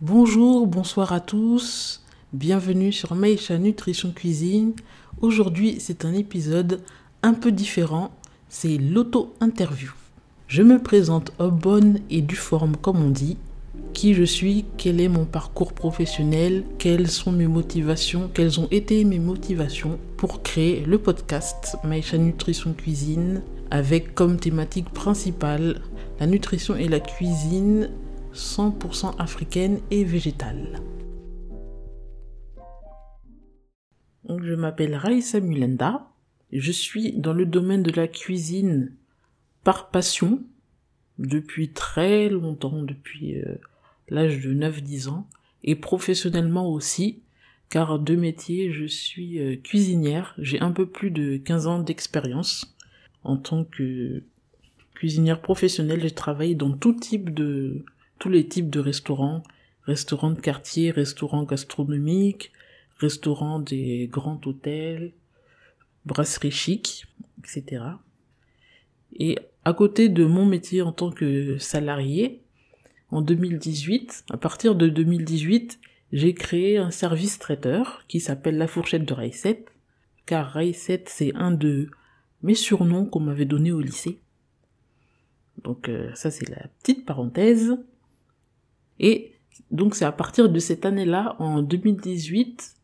Bonjour, bonsoir à tous. Bienvenue sur Maïcha Nutrition Cuisine. Aujourd'hui, c'est un épisode un peu différent. C'est l'auto-interview. Je me présente en bonne et due forme, comme on dit. Qui je suis, quel est mon parcours professionnel, quelles sont mes motivations, quelles ont été mes motivations pour créer le podcast Maïcha Nutrition Cuisine avec comme thématique principale la nutrition et la cuisine 100% africaine et végétale. je m'appelle Raïssa Mulenda. Je suis dans le domaine de la cuisine par passion depuis très longtemps, depuis euh, l'âge de 9-10 ans, et professionnellement aussi, car de métier, je suis euh, cuisinière. J'ai un peu plus de 15 ans d'expérience en tant que cuisinière professionnelle. J'ai travaillé dans tout type de tous les types de restaurants, restaurants de quartier, restaurants gastronomiques, restaurants des grands hôtels, brasseries chic, etc. Et à côté de mon métier en tant que salarié, en 2018, à partir de 2018, j'ai créé un service traiteur qui s'appelle la fourchette de Raïsette, car Raïsette c'est un de mes surnoms qu'on m'avait donné au lycée. Donc euh, ça c'est la petite parenthèse. Et donc c'est à partir de cette année-là, en 2018,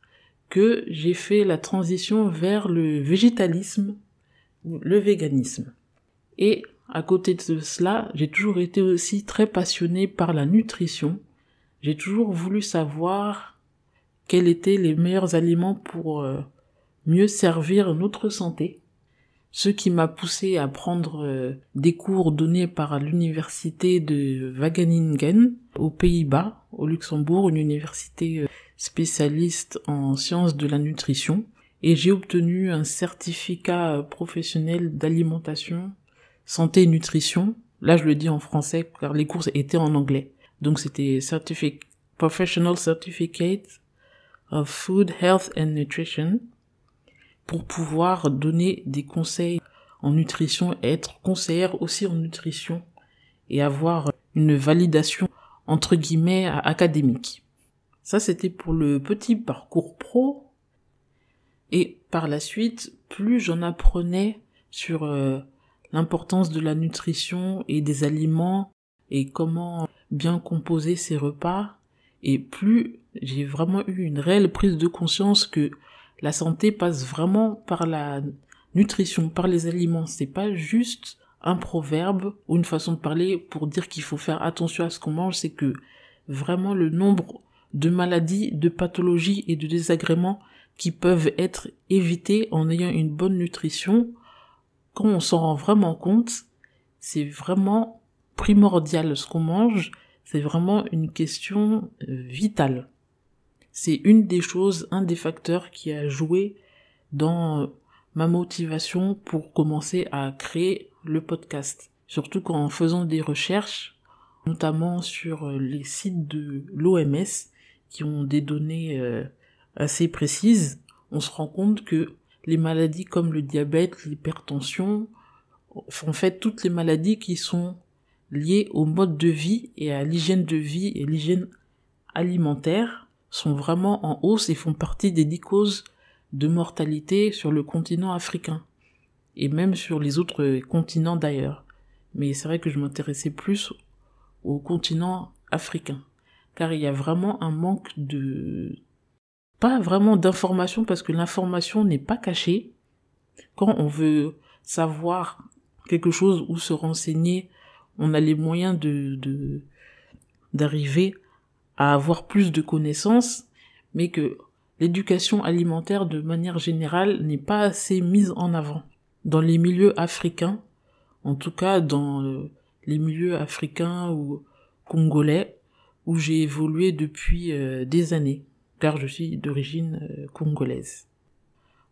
que j'ai fait la transition vers le végétalisme le véganisme. Et à côté de cela, j'ai toujours été aussi très passionné par la nutrition. J'ai toujours voulu savoir quels étaient les meilleurs aliments pour euh, mieux servir notre santé ce qui m'a poussé à prendre euh, des cours donnés par l'université de Wageningen aux Pays-Bas, au Luxembourg, une université euh, spécialiste en sciences de la nutrition, et j'ai obtenu un certificat euh, professionnel d'alimentation, santé et nutrition. Là, je le dis en français car les cours étaient en anglais. Donc c'était Professional Certificate of Food, Health and Nutrition pour pouvoir donner des conseils en nutrition, être conseillère aussi en nutrition et avoir une validation entre guillemets académique. Ça c'était pour le petit parcours pro et par la suite, plus j'en apprenais sur euh, l'importance de la nutrition et des aliments et comment bien composer ses repas et plus j'ai vraiment eu une réelle prise de conscience que la santé passe vraiment par la nutrition, par les aliments. C'est pas juste un proverbe ou une façon de parler pour dire qu'il faut faire attention à ce qu'on mange, c'est que vraiment le nombre de maladies, de pathologies et de désagréments qui peuvent être évités en ayant une bonne nutrition, quand on s'en rend vraiment compte, c'est vraiment primordial ce qu'on mange, c'est vraiment une question euh, vitale c'est une des choses, un des facteurs qui a joué dans euh, ma motivation pour commencer à créer le podcast. Surtout qu'en faisant des recherches, notamment sur euh, les sites de l'OMS, qui ont des données euh, assez précises, on se rend compte que les maladies comme le diabète, l'hypertension, en fait toutes les maladies qui sont liées au mode de vie et à l'hygiène de vie et l'hygiène alimentaire sont vraiment en hausse et font partie des dix causes de mortalité sur le continent africain et même sur les autres continents d'ailleurs. Mais c'est vrai que je m'intéressais plus au continent africain car il y a vraiment un manque de pas vraiment d'information parce que l'information n'est pas cachée. Quand on veut savoir quelque chose ou se renseigner, on a les moyens de d'arriver à avoir plus de connaissances, mais que l'éducation alimentaire de manière générale n'est pas assez mise en avant. Dans les milieux africains, en tout cas dans euh, les milieux africains ou congolais, où j'ai évolué depuis euh, des années, car je suis d'origine euh, congolaise.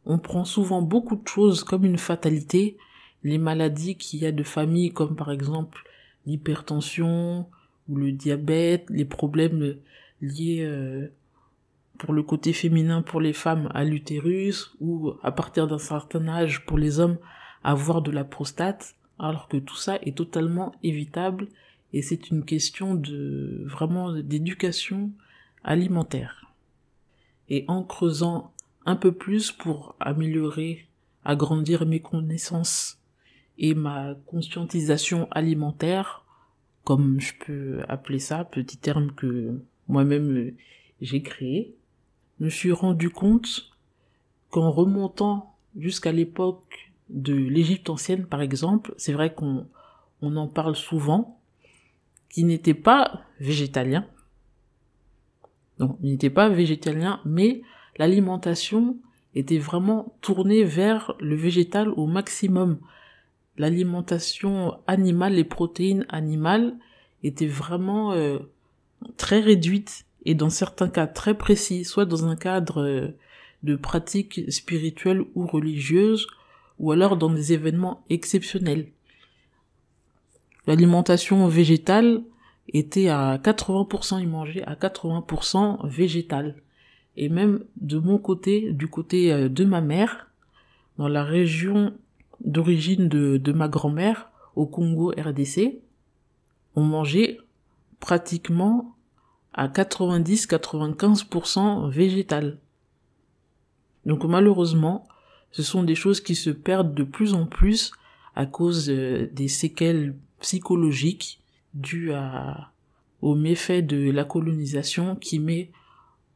On prend souvent beaucoup de choses comme une fatalité, les maladies qu'il y a de famille, comme par exemple l'hypertension, ou le diabète, les problèmes liés euh, pour le côté féminin pour les femmes à l'utérus ou à partir d'un certain âge pour les hommes avoir de la prostate, alors que tout ça est totalement évitable et c'est une question de vraiment d'éducation alimentaire. Et en creusant un peu plus pour améliorer, agrandir mes connaissances et ma conscientisation alimentaire, comme je peux appeler ça, petit terme que moi-même j'ai créé, me suis rendu compte qu'en remontant jusqu'à l'époque de l'Égypte ancienne, par exemple, c'est vrai qu'on on en parle souvent, qui n'était pas végétalien. Non, il n'était pas végétalien, mais l'alimentation était vraiment tournée vers le végétal au maximum. L'alimentation animale, les protéines animales étaient vraiment euh, très réduites et dans certains cas très précis, soit dans un cadre euh, de pratiques spirituelles ou religieuses, ou alors dans des événements exceptionnels. L'alimentation végétale était à 80%, ils mangeaient à 80% végétal. Et même de mon côté, du côté euh, de ma mère, dans la région d'origine de, de ma grand-mère, au Congo RDC, on mangeait pratiquement à 90-95% végétal. Donc malheureusement, ce sont des choses qui se perdent de plus en plus à cause euh, des séquelles psychologiques dues à, aux méfaits de la colonisation qui met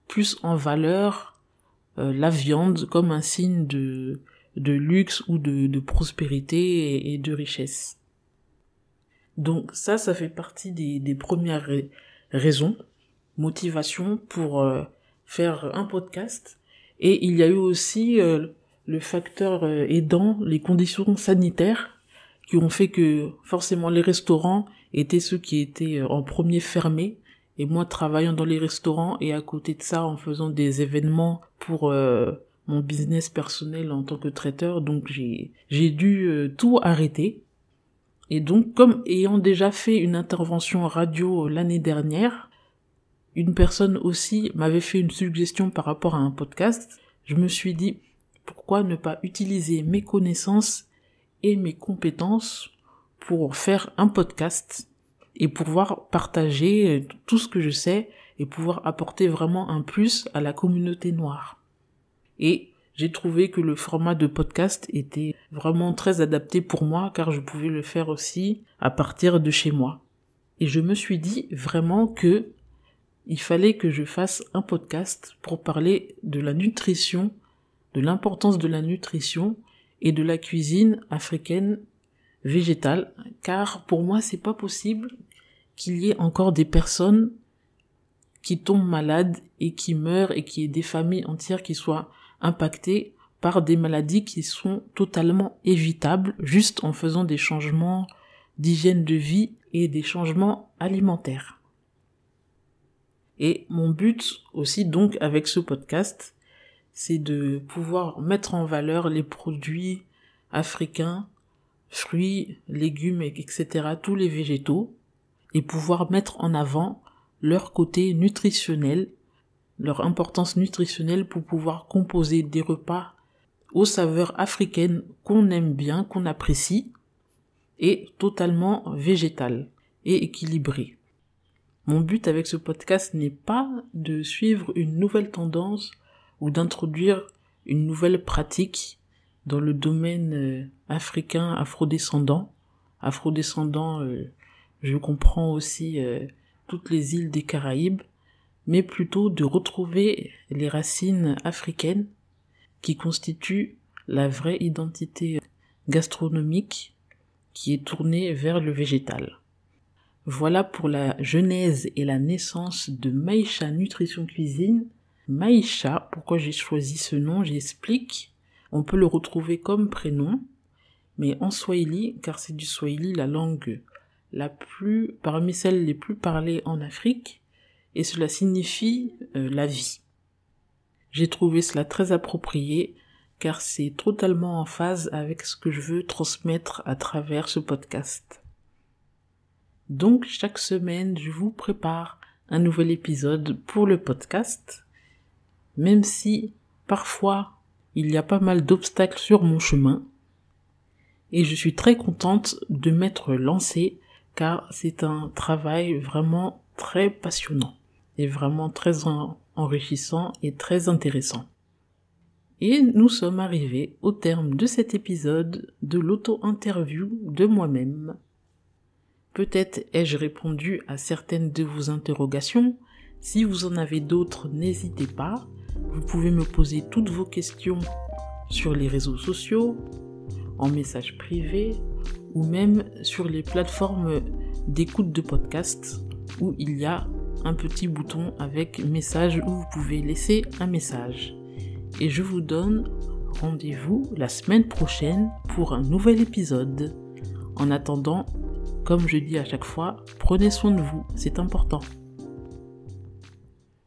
plus en valeur euh, la viande comme un signe de, de luxe ou de, de prospérité et, de richesse. Donc ça, ça fait partie des, des premières raisons, motivation pour euh, faire un podcast et il y a eu aussi euh, le facteur euh, aidant, les conditions sanitaires qui ont fait que forcément les restaurants étaient ceux qui étaient en premier fermés. Et moi, travaillant dans les restaurants et à côté de ça, en faisant des événements pour mon business personnel en tant que traiteur, donc j'ai j'ai dû tout arrêter. Et donc, comme ayant déjà fait une intervention radio l'année dernière, une personne aussi m'avait fait une suggestion par rapport à un podcast. Je me suis dit, pourquoi ne pas utiliser mes connaissances et mes compétences pour faire un podcast et pouvoir partager tout ce que je sais et pouvoir apporter vraiment un plus à la communauté noire. Et j'ai trouvé que le format de podcast était vraiment très adapté pour moi car je pouvais le faire aussi à partir de chez moi. Et je me suis dit vraiment que il fallait que je fasse un podcast pour parler de la nutrition, de l'importance de la nutrition et de la cuisine africaine végétale, car pour moi c'est pas possible qu'il y ait encore des personnes qui tombent malades et qui meurent et qu'il y ait des familles entières qui soient impactées par des maladies qui sont totalement évitables juste en faisant des changements d'hygiène de vie et des changements alimentaires. Et mon but aussi donc avec ce podcast, c'est de pouvoir mettre en valeur les produits africains, fruits, légumes, etc., tous les végétaux, et pouvoir mettre en avant leur côté nutritionnel, leur importance nutritionnelle pour pouvoir composer des repas aux saveurs africaines qu'on aime bien, qu'on apprécie, et totalement végétal et équilibré. Mon but avec ce podcast n'est pas de suivre une nouvelle tendance ou d'introduire une nouvelle pratique dans le domaine euh, africain afrodescendant. Afrodescendant, euh, je comprends aussi euh, toutes les îles des Caraïbes, mais plutôt de retrouver les racines africaines qui constituent la vraie identité gastronomique qui est tournée vers le végétal. Voilà pour la genèse et la naissance de Maïcha Nutrition Cuisine. Maïcha, pourquoi j'ai choisi ce nom, j'explique. On peut le retrouver comme prénom, mais en Swahili, car c'est du Swahili la langue la plus, parmi celles les plus parlées en Afrique, et cela signifie euh, la vie. J'ai trouvé cela très approprié, car c'est totalement en phase avec ce que je veux transmettre à travers ce podcast. Donc chaque semaine, je vous prépare un nouvel épisode pour le podcast, même si parfois il y a pas mal d'obstacles sur mon chemin. Et je suis très contente de m'être lancée car c'est un travail vraiment très passionnant et vraiment très enrichissant et très intéressant. Et nous sommes arrivés au terme de cet épisode de l'auto-interview de moi-même. Peut-être ai-je répondu à certaines de vos interrogations. Si vous en avez d'autres, n'hésitez pas. Vous pouvez me poser toutes vos questions sur les réseaux sociaux, en message privé ou même sur les plateformes d'écoute de podcast où il y a un petit bouton avec message où vous pouvez laisser un message et je vous donne rendez-vous la semaine prochaine pour un nouvel épisode. En attendant, comme je dis à chaque fois, prenez soin de vous, c'est important.